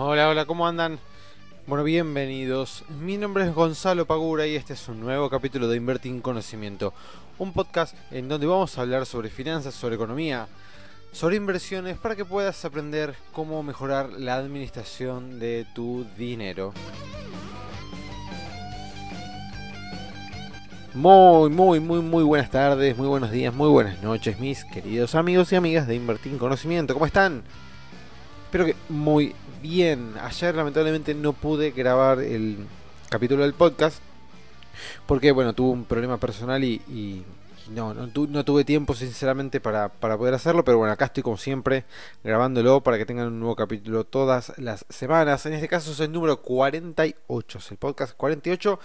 Hola, hola, ¿cómo andan? Bueno, bienvenidos. Mi nombre es Gonzalo Pagura y este es un nuevo capítulo de Invertir en Conocimiento, un podcast en donde vamos a hablar sobre finanzas, sobre economía, sobre inversiones para que puedas aprender cómo mejorar la administración de tu dinero. Muy, muy, muy, muy buenas tardes, muy buenos días, muy buenas noches, mis queridos amigos y amigas de Invertir en Conocimiento. ¿Cómo están? Espero que muy bien. Ayer lamentablemente no pude grabar el capítulo del podcast porque, bueno, tuve un problema personal y, no, no, tuve tiempo sinceramente para, poder hacerlo, pero bueno, acá estoy como siempre grabándolo para que tengan un nuevo capítulo todas las semanas. En este caso es el número 48, es el podcast 48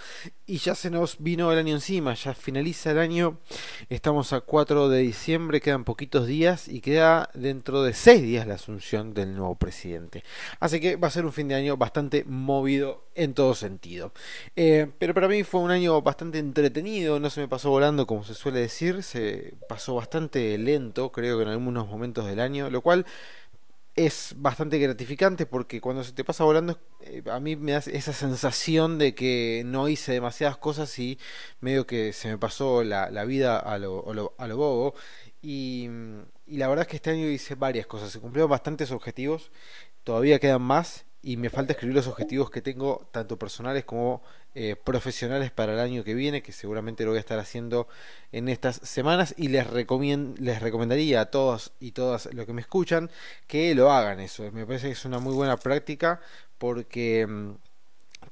y ya se nos vino el año encima, ya finaliza el año, estamos a 4 de diciembre, quedan poquitos días y queda dentro de 6 días la asunción del nuevo presidente. Así que va a ser un fin de año bastante movido en todo sentido. Eh, pero para mí fue un año bastante entretenido, no se me pasó volando como se suele decir, se pasó bastante lento, creo que en algunos momentos del año, lo cual es bastante gratificante porque cuando se te pasa volando, eh, a mí me da esa sensación de que no hice demasiadas cosas y medio que se me pasó la, vida a lo, a lo, bobo. Y, y, la verdad es que este año hice varias cosas, se cumplieron bastantes objetivos, todavía quedan más y me falta escribir los objetivos que tengo, tanto personales como eh, profesionales para el año que viene, que seguramente lo voy a estar haciendo en estas semanas y les, les recomendaría a todos y todas los que me escuchan que lo hagan eso. Me parece que es una muy buena práctica porque mm,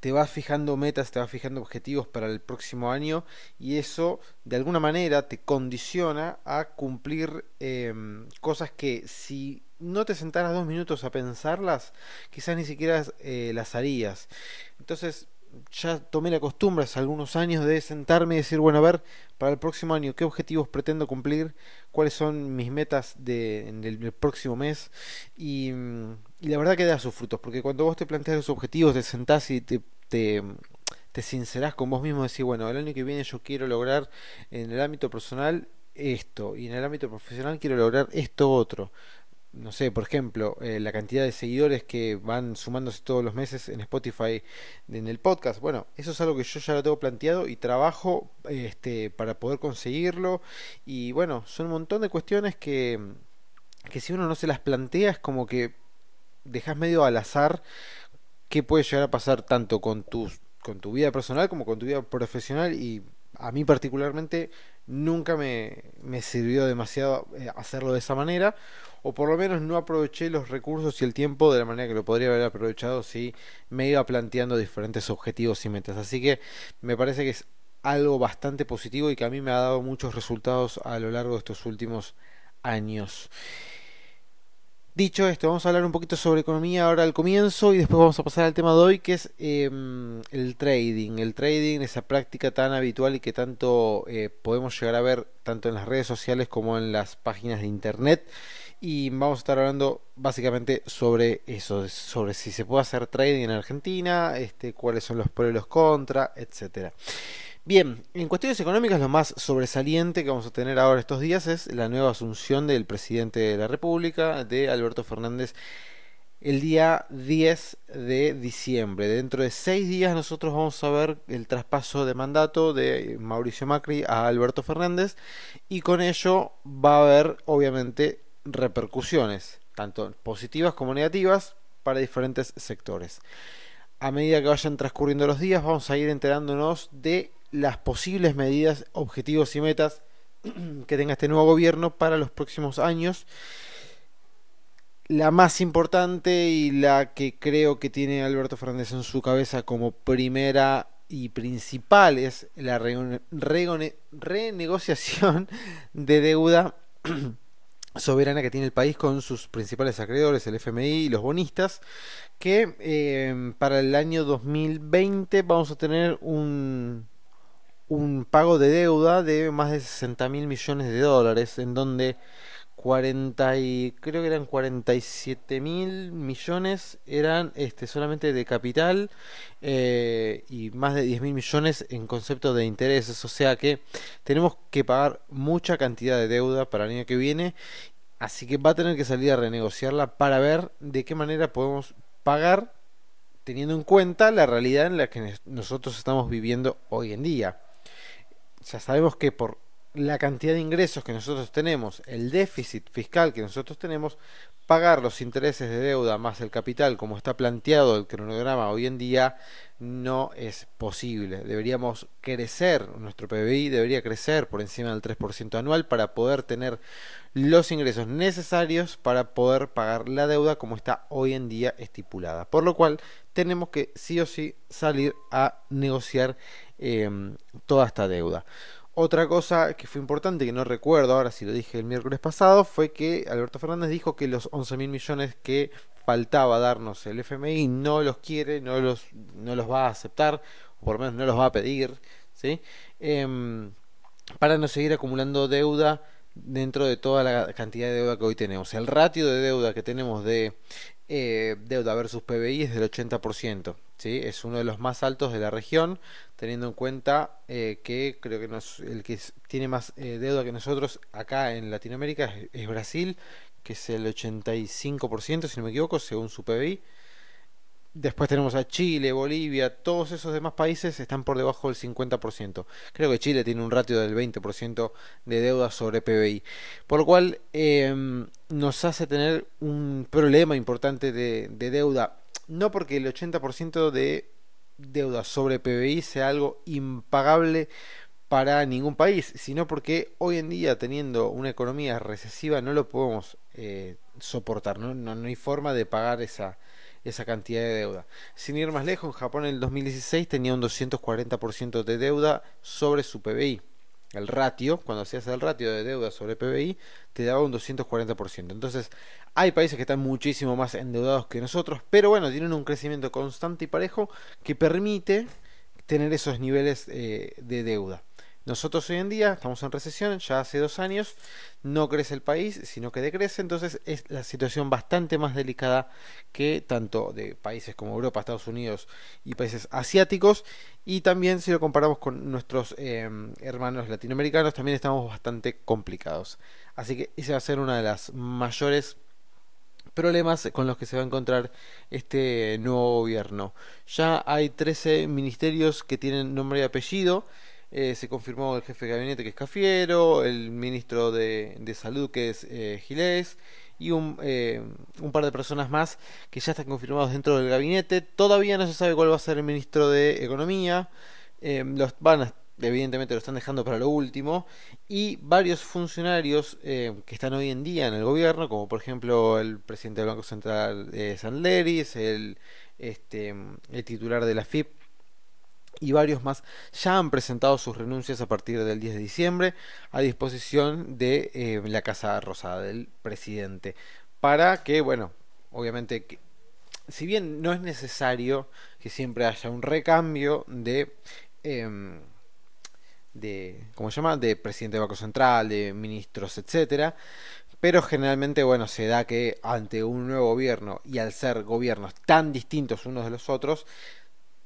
te vas fijando metas, te vas fijando objetivos para el próximo año y eso de alguna manera te condiciona a cumplir em, cosas que si no te sentaras dos minutos a pensarlas, quizás ni siquiera eh, las harías. Entonces, ya tomé la costumbre hace algunos años de sentarme y decir, bueno, a ver, para el próximo año, ¿qué objetivos pretendo cumplir? ¿Cuáles son mis metas de, en el, próximo mes? Y, la verdad que da sus frutos, porque cuando vos te planteas los objetivos, te sentás y te, te, te sincerás con vos mismo, decir, bueno, el año que viene yo quiero lograr en el ámbito personal esto, y en el ámbito profesional quiero lograr esto otro no sé, por ejemplo, eh, la cantidad de seguidores que van sumándose todos los meses en Spotify en el podcast. Bueno, eso es algo que yo ya lo tengo planteado y trabajo este, para poder conseguirlo. Y bueno, son un montón de cuestiones que, que si uno no se las plantea es como que dejas medio al azar qué puede llegar a pasar tanto con tus con tu vida personal como con tu vida profesional y a mí particularmente nunca me, me sirvió demasiado eh, hacerlo de esa manera o por lo menos no aproveché los recursos y el tiempo de la manera que lo podría haber aprovechado si me iba planteando diferentes objetivos y metas. Así que me parece que es algo bastante positivo y que a mí me ha dado muchos resultados a lo largo de estos últimos años. Dicho esto, vamos a hablar un poquito sobre economía ahora al comienzo y después vamos a pasar al tema de hoy que es em, el trading. El trading, esa práctica tan habitual y que tanto eh, podemos llegar a ver tanto en las redes sociales como en las páginas de internet y vamos a estar hablando básicamente sobre eso, sobre si se puede hacer trading en Argentina, este, cuáles son los pros y los contras, etcétera. Bien, en cuestiones económicas lo más sobresaliente que vamos a tener ahora estos días es la nueva asunción del presidente de la República, de Alberto Fernández, el día 10 de diciembre. Dentro de seis días nosotros vamos a ver el traspaso de mandato de Mauricio Macri a Alberto Fernández y con ello va a haber obviamente repercusiones, tanto positivas como negativas, para diferentes sectores. A medida que vayan transcurriendo los días, vamos a ir enterándonos de las posibles medidas, objetivos y metas que tenga este nuevo gobierno para los próximos años. La más importante y la que creo que tiene Alberto Fernández en su cabeza como primera y principal es la renegociación de deuda soberana que tiene el país con sus principales acreedores, el FMI y los bonistas, que eh, para el año 2020 vamos a tener un, un pago de deuda de más de 60 mil millones de dólares, en donde 40 y creo que eran 47 mil millones eran este solamente de capital eh, y más de 10 mil millones en concepto de intereses o sea que tenemos que pagar mucha cantidad de deuda para el año que viene así que va a tener que salir a renegociarla para ver de qué manera podemos pagar teniendo en cuenta la realidad en la que nosotros estamos viviendo hoy en día. Ya sabemos que por la cantidad de ingresos que nosotros tenemos, el déficit fiscal que nosotros tenemos, pagar los intereses de deuda más el capital como está planteado el cronograma hoy en día no es posible. Deberíamos crecer, nuestro PBI debería crecer por encima del 3% anual para poder tener los ingresos necesarios para poder pagar la deuda como está hoy en día estipulada. Por lo cual tenemos que sí o sí salir a negociar eh, toda esta deuda. Otra cosa que fue importante, que no recuerdo ahora si lo dije el miércoles pasado, fue que Alberto Fernández dijo que los 11 mil millones que faltaba darnos el FMI no los quiere, no los, no los va a aceptar, o por lo menos no los va a pedir, ¿sí? Em, para no seguir acumulando deuda dentro de toda la cantidad de deuda que hoy tenemos. El ratio de deuda que tenemos de eh, deuda versus PBI es del 80%. ¿sí? Es uno de los más altos de la región, teniendo en cuenta eh, que creo que nos, el que tiene más eh, deuda que nosotros acá en Latinoamérica es, Brasil, que es el 85%, si no me equivoco, según su PBI. Después tenemos a Chile, Bolivia, todos esos demás países están por debajo del 50%. Creo que Chile tiene un ratio del 20% de deuda sobre PBI. Por lo cual em, nos hace tener un problema importante de, de deuda. No porque el 80% de deuda sobre PBI sea algo impagable para ningún país, sino porque hoy en día teniendo una economía recesiva no lo podemos eh, soportar, ¿no? No, no hay forma de pagar esa esa cantidad de deuda. Sin ir más lejos, Japón en el 2016 tenía un 240% de deuda sobre su PBI. El ratio, cuando hacías el ratio de deuda sobre PBI, te daba un 240%. Entonces, hay países que están muchísimo más endeudados que nosotros, pero bueno, tienen un crecimiento constante y parejo que permite tener esos niveles eh, de deuda. Nosotros hoy en día estamos en recesión, ya hace dos años, no crece el país, sino que decrece, entonces es la situación bastante más delicada que tanto de países como Europa, Estados Unidos y países asiáticos, y también si lo comparamos con nuestros em, hermanos latinoamericanos, también estamos bastante complicados. Así que ese va a ser una de las mayores problemas con los que se va a encontrar este nuevo gobierno. Ya hay 13 ministerios que tienen nombre y apellido. Eh, se confirmó el jefe de gabinete que es Cafiero, el ministro de, Salud que es eh, Gilés y un, eh, un, par de personas más que ya están confirmados dentro del gabinete. Todavía no se sabe cuál va a ser el ministro de Economía. los van evidentemente lo están dejando para lo último. Y varios funcionarios que están hoy en día en el gobierno, como por ejemplo el presidente del Banco Central de Sandleris, el, este, el titular de la FIP y varios más ya han presentado sus renuncias a partir del 10 de diciembre a disposición de eh, la Casa Rosada del presidente para que, bueno, obviamente, que, si bien no es necesario que siempre haya un recambio de... Eh, de ¿cómo se llama? de presidente del Banco Central, de ministros, etcétera, pero generalmente bueno, se da que ante un nuevo gobierno y al ser gobiernos tan distintos unos de los otros,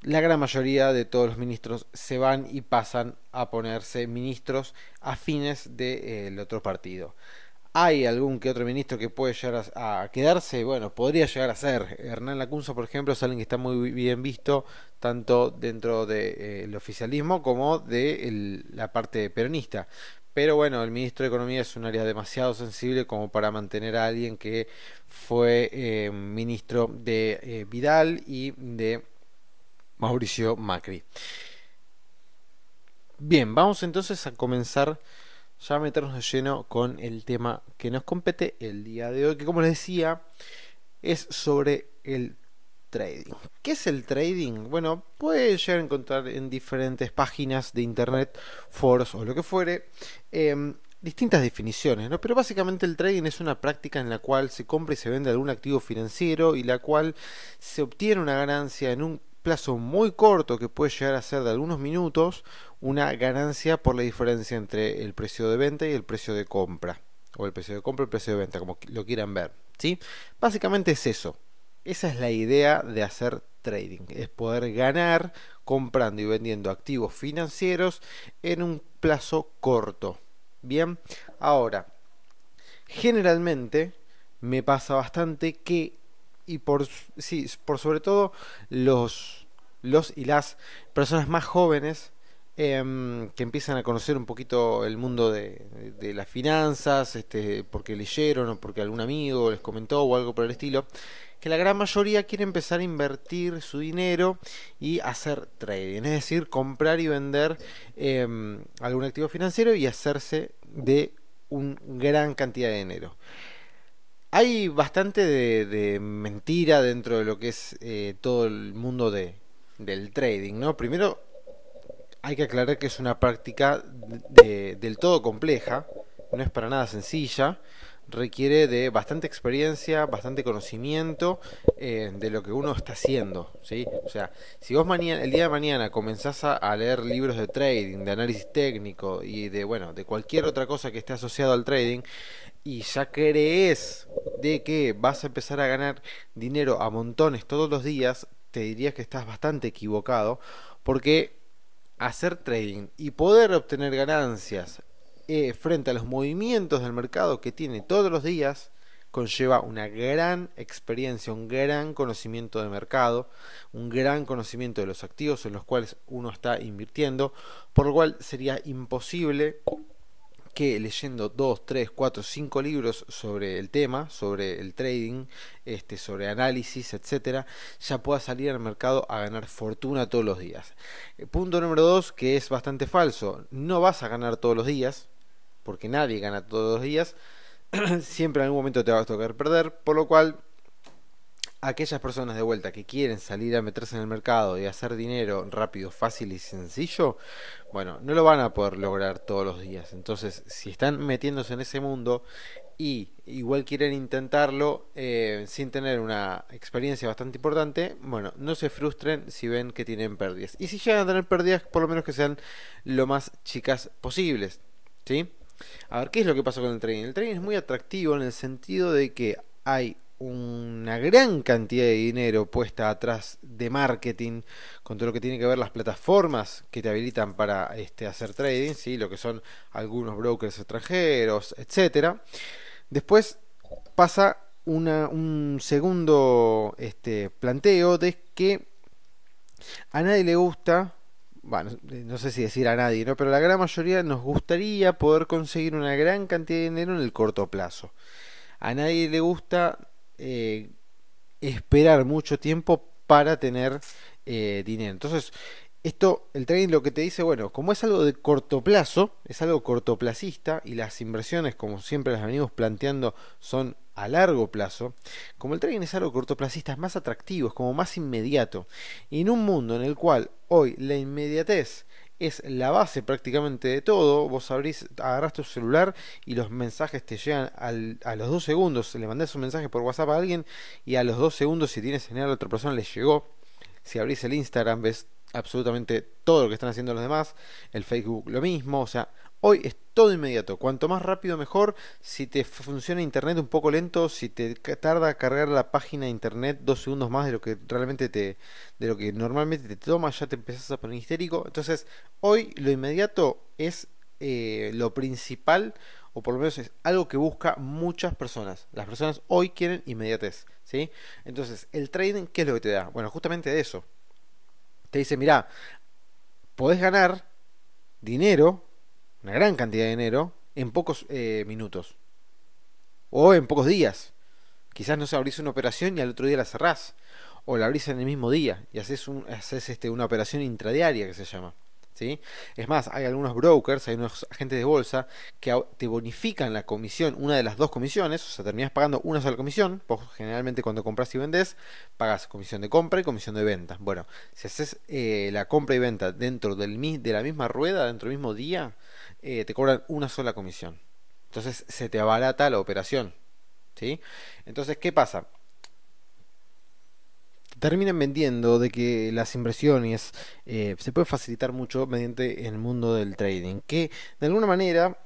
la gran mayoría de todos los ministros se van y pasan a ponerse ministros afines del otro partido. ¿Hay algún que otro ministro que puede llegar a, quedarse? Bueno, podría llegar a ser. Hernán Lacunza, por ejemplo, es alguien que está muy bien visto tanto dentro del eh, oficialismo como de la parte peronista. Pero bueno, el ministro de Economía es un área demasiado sensible como para mantener a alguien que fue eh, ministro de eh, Vidal y de Mauricio Macri. Bien, vamos entonces a comenzar ya a meternos de lleno con el tema que nos compete el día de hoy, que como les decía, es sobre el trading. ¿Qué es el trading? Bueno, puede llegar a encontrar en diferentes páginas de internet, foros o lo que fuere, em, distintas definiciones, ¿no? Pero básicamente el trading es una práctica en la cual se compra y se vende algún activo financiero y la cual se obtiene una ganancia en un plazo muy corto que puede llegar a ser de algunos minutos una ganancia por la diferencia entre el precio de venta y el precio de compra. O el precio de compra y el precio de venta como lo quieran ver ¿sí? básicamente es eso. Esa es la idea de hacer trading es poder ganar comprando y vendiendo activos financieros en un plazo corto. Bien ahora generalmente me pasa bastante que y por, sí, por sobre todo los, los y las personas más jóvenes em, que empiezan a conocer un poquito el mundo de, de, las finanzas, este, porque leyeron o porque algún amigo les comentó o algo por el estilo, que la gran mayoría quiere empezar a invertir su dinero y hacer trading, es decir, comprar y vender em, algún activo financiero y hacerse de una gran cantidad de dinero. Hay bastante de, mentira dentro de lo que es eh, todo el mundo de, del trading, ¿no? Primero hay que aclarar que es una práctica del todo compleja, no es para nada sencilla, requiere de bastante experiencia, bastante conocimiento eh, de lo que uno está haciendo, ¿sí? O sea, si vos el día de mañana comenzás a, leer libros de trading, de análisis técnico y de, bueno, de cualquier otra cosa que esté asociado al trading y ya crees de que vas a empezar a ganar dinero a montones todos los días, te diría que estás bastante equivocado porque hacer trading y poder obtener ganancias eh, frente a los movimientos del mercado que tiene todos los días, conlleva una gran experiencia, un gran conocimiento de mercado, un gran conocimiento de los activos en los cuales uno está invirtiendo, por lo cual sería imposible que leyendo 2, 3, 4, 5 libros sobre el tema, sobre el trading, este, sobre análisis, etcétera, ya pueda salir al mercado a ganar fortuna todos los días. Eh, punto número 2, que es bastante falso, no vas a ganar todos los días, porque nadie gana todos los días, siempre en algún momento te va a tocar perder, por lo cual aquellas personas de vuelta que quieren salir a meterse en el mercado y hacer dinero rápido, fácil y sencillo, bueno, no lo van a poder lograr todos los días. Entonces, si están metiéndose en ese mundo y igual quieren intentarlo eh, sin tener una experiencia bastante importante, bueno, no se frustren si ven que tienen pérdidas. Y si llegan a tener pérdidas, por lo menos que sean lo más chicas posibles. ¿Sí? A ver, ¿qué es lo que pasa con el trading? El trading es muy atractivo en el sentido de que hay una gran cantidad de dinero puesta atrás de marketing con todo lo que tiene que ver las plataformas que te habilitan para este, hacer trading, ¿sí? lo que son algunos brokers extranjeros, etcétera. Después pasa un segundo este, planteo de que a nadie le gusta bueno, no sé si decir a nadie, ¿no? Pero la gran mayoría nos gustaría poder conseguir una gran cantidad de dinero en el corto plazo. A nadie le gusta eh, esperar mucho tiempo para tener eh, dinero. Entonces, esto, el trading lo que te dice, bueno, como es algo de corto plazo, es algo cortoplacista y las inversiones, como siempre las venimos planteando, son a largo plazo, como el trading es algo cortoplacista, es más atractivo, es como más inmediato. Y en un mundo en el cual hoy la inmediatez es la base prácticamente de todo, vos abrís, agarrás tu celular y los mensajes te llegan a los dos segundos, le mandás un mensaje por WhatsApp a alguien y a los dos segundos si tienes señal a otra persona le llegó. Si abrís el Instagram ves absolutamente todo lo que están haciendo los demás, el Facebook lo mismo, o sea, Hoy es todo inmediato. Cuanto más rápido mejor. Si te funciona internet un poco lento, si te tarda cargar la página de internet dos segundos más de lo que realmente te, de lo que normalmente te toma, ya te empezás a poner histérico. Entonces, hoy lo inmediato es eh, lo principal, o por lo menos es algo que busca muchas personas. Las personas hoy quieren inmediatez, ¿sí? Entonces, el trading, ¿qué es lo que te da? Bueno, justamente de eso. Te dice, mira, podés ganar dinero una gran cantidad de dinero en pocos eh, minutos o en pocos días. Quizás no se abrís una operación y al otro día la cerrás o la abrís en el mismo día y haces, un, haces este, una operación intradiaria que se llama. ¿Sí? Es más, hay algunos brokers, hay unos agentes de bolsa que te bonifican la comisión, una de las dos comisiones, o sea, terminás pagando una sola comisión, vos generalmente cuando compras y vendes, pagas comisión de compra y comisión de venta. Bueno, si haces eh, la compra y venta dentro del, de la misma rueda, dentro del mismo día, eh, te cobran una sola comisión. Entonces se te abarata la operación. ¿sí? Entonces, ¿qué pasa? Terminan vendiendo de que las inversiones eh, se puede facilitar mucho mediante el mundo del trading. Que de alguna manera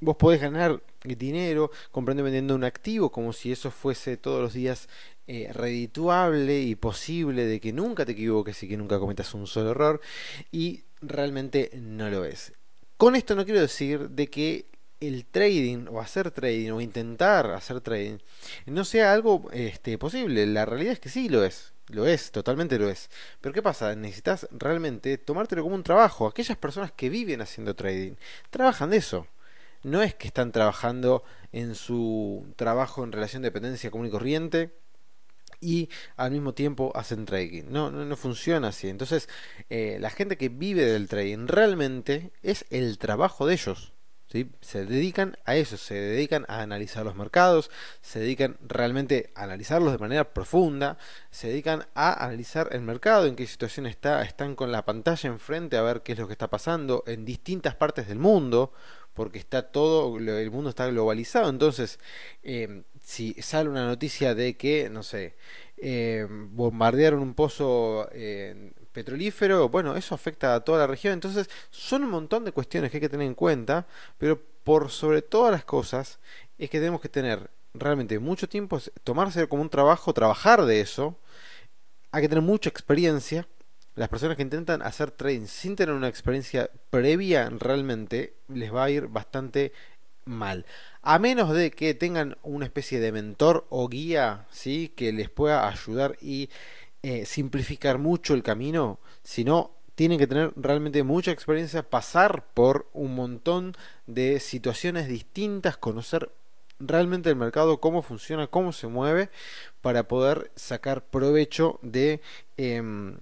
vos podés ganar dinero comprando y vendiendo un activo como si eso fuese todos los días eh, redituable y posible de que nunca te equivoques y que nunca cometas un solo error y realmente no lo es. Con esto no quiero decir de que el trading o hacer trading o intentar hacer trading no sea algo este, posible. La realidad es que sí lo es. Lo es, totalmente lo es. Pero ¿qué pasa? Necesitas realmente tomártelo como un trabajo. Aquellas personas que viven haciendo trading trabajan de eso. No es que están trabajando en su trabajo en relación de dependencia común y corriente y al mismo tiempo hacen trading. No, no, no funciona así. Entonces, eh, la gente que vive del trading realmente es el trabajo de ellos. Se dedican a eso, se dedican a analizar los mercados, se dedican realmente a analizarlos de manera profunda, se dedican a analizar el mercado, en qué situación está, están con la pantalla enfrente a ver qué es lo que está pasando en distintas partes del mundo, porque está todo, el mundo está globalizado, entonces eh, si sale una noticia de que, no sé, eh, bombardearon un pozo eh, petrolífero, bueno, eso afecta a toda la región. Entonces, son un montón de cuestiones que hay que tener en cuenta, pero por sobre todas las cosas es que tenemos que tener realmente mucho tiempo, tomarse como un trabajo, trabajar de eso. Hay que tener mucha experiencia. Las personas que intentan hacer trading sin tener una experiencia previa realmente les va a ir bastante mal. A menos de que tengan una especie de mentor o guía, ¿sí? Que les pueda ayudar y eh, simplificar mucho el camino, sino tienen que tener realmente mucha experiencia, pasar por un montón de situaciones distintas, conocer realmente el mercado, cómo funciona, cómo se mueve, para poder sacar provecho de em,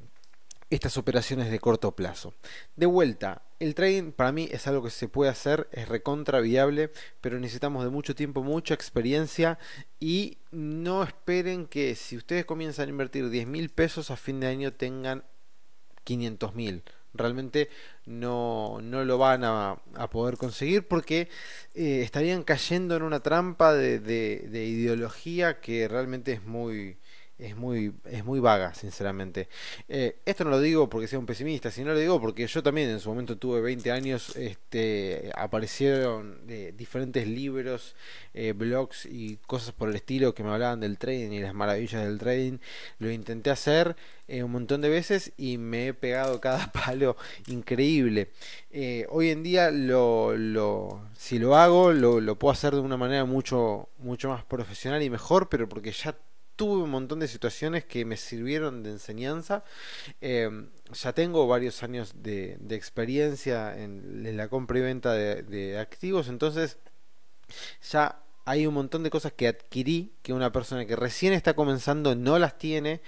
estas operaciones de corto plazo. De vuelta, el trading para mí es algo que se puede hacer, es recontra viable, pero necesitamos de mucho tiempo, mucha experiencia y no esperen que si ustedes comienzan a invertir 10 mil pesos a fin de año tengan 500 mil. Realmente no, no, lo van a, poder conseguir porque eh, estarían cayendo en una trampa de, de ideología que realmente es muy, es muy, es muy vaga, sinceramente. Eh, esto no lo digo porque sea un pesimista, sino lo digo porque yo también en su momento tuve 20 años, este, aparecieron eh, diferentes libros, eh, blogs y cosas por el estilo que me hablaban del trading y las maravillas del trading. Lo intenté hacer un montón de veces y me he pegado cada palo increíble. hoy en día lo, lo, si lo hago, lo, lo puedo hacer de una manera mucho, mucho más profesional y mejor, pero porque ya tuve un montón de situaciones que me sirvieron de enseñanza. Em, ya tengo varios años de, experiencia en, la compra y venta de, activos, entonces ya hay un montón de cosas que adquirí que una persona que recién está comenzando no las tiene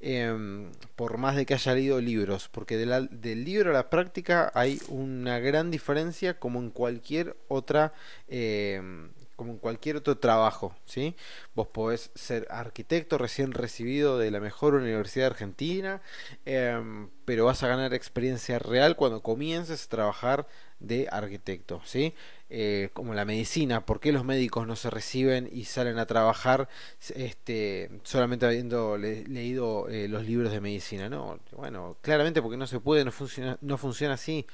em, por más de que haya leído libros porque del libro a la práctica hay una gran diferencia como en cualquier otra eh, como en cualquier otro trabajo, ¿sí? Vos podés ser arquitecto recién recibido de la mejor universidad Argentina, em, pero vas a ganar experiencia real cuando comiences a trabajar de arquitecto, ¿sí? Eh, como la medicina, ¿por qué los médicos no se reciben y salen a trabajar este, solamente habiendo leído eh, los libros de medicina? No, bueno, claramente porque no se puede, no funciona, no funciona así.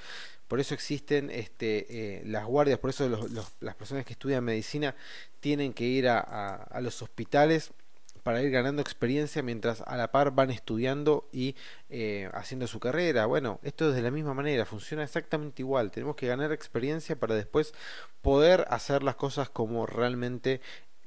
Por eso existen este, eh, las guardias, por eso las personas que estudian medicina tienen que ir a, los hospitales para ir ganando experiencia mientras a la par van estudiando y eh, haciendo su carrera. Bueno, esto es de la misma manera, funciona exactamente igual. Tenemos que ganar experiencia para después poder hacer las cosas como realmente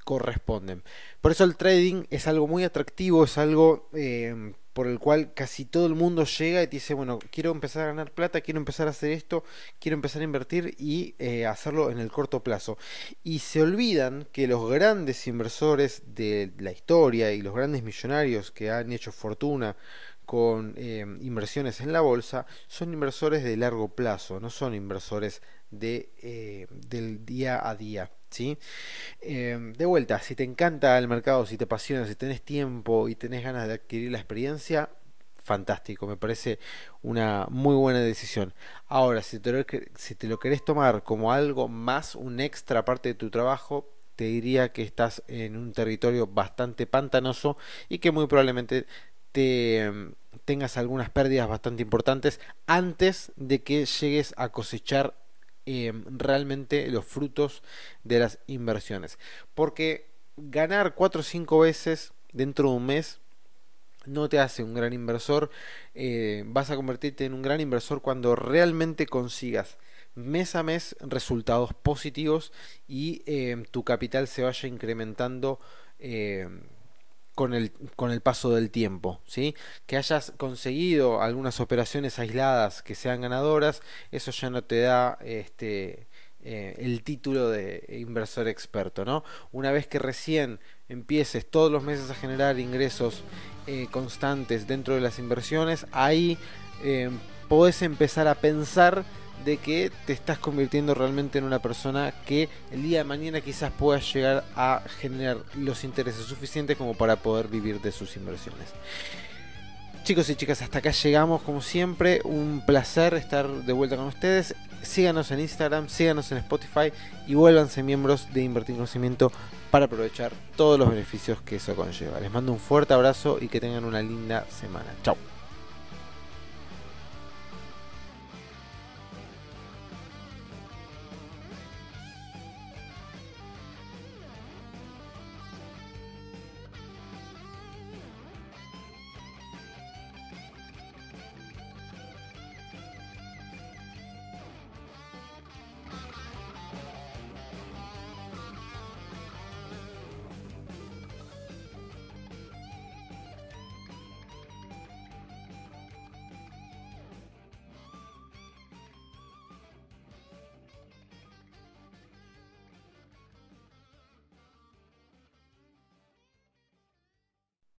corresponden. Por eso el trading es algo muy atractivo, es algo eh, por el cual casi todo el mundo llega y dice, bueno, quiero empezar a ganar plata, quiero empezar a hacer esto, quiero empezar a invertir y eh, hacerlo en el corto plazo. Y se olvidan que los grandes inversores de la historia y los grandes millonarios que han hecho fortuna con eh, inversiones en la bolsa son inversores de largo plazo, no son inversores de, del día a día. Em, de vuelta, si te encanta el mercado, si te apasiona, si tenés tiempo y tenés ganas de adquirir la experiencia, fantástico, me parece una muy buena decisión. Ahora, si te, lo, si te lo querés tomar como algo más, un extra parte de tu trabajo, te diría que estás en un territorio bastante pantanoso y que muy probablemente te em, tengas algunas pérdidas bastante importantes antes de que llegues a cosechar Em, realmente los frutos de las inversiones. Porque ganar 4 o 5 veces dentro de un mes no te hace un gran inversor. Eh, vas a convertirte en un gran inversor cuando realmente consigas mes a mes resultados positivos y eh, tu capital se vaya incrementando eh, con, el, con el paso del tiempo. ¿sí? Que hayas conseguido algunas operaciones aisladas que sean ganadoras, eso ya no te da este, eh, el título de inversor experto. ¿no? Una vez que recién empieces todos los meses a generar ingresos constantes dentro de las inversiones, ahí podés empezar a pensar de que te estás convirtiendo realmente en una persona que el día de mañana quizás pueda llegar a generar los intereses suficientes como para poder vivir de sus inversiones. Chicos y chicas, hasta acá llegamos como siempre. Un placer estar de vuelta con ustedes. Síganos en Instagram, síganos en Spotify y vuélvanse miembros de Invertir Conocimiento para aprovechar todos los beneficios que eso conlleva. Les mando un fuerte abrazo y que tengan una linda semana. Chao.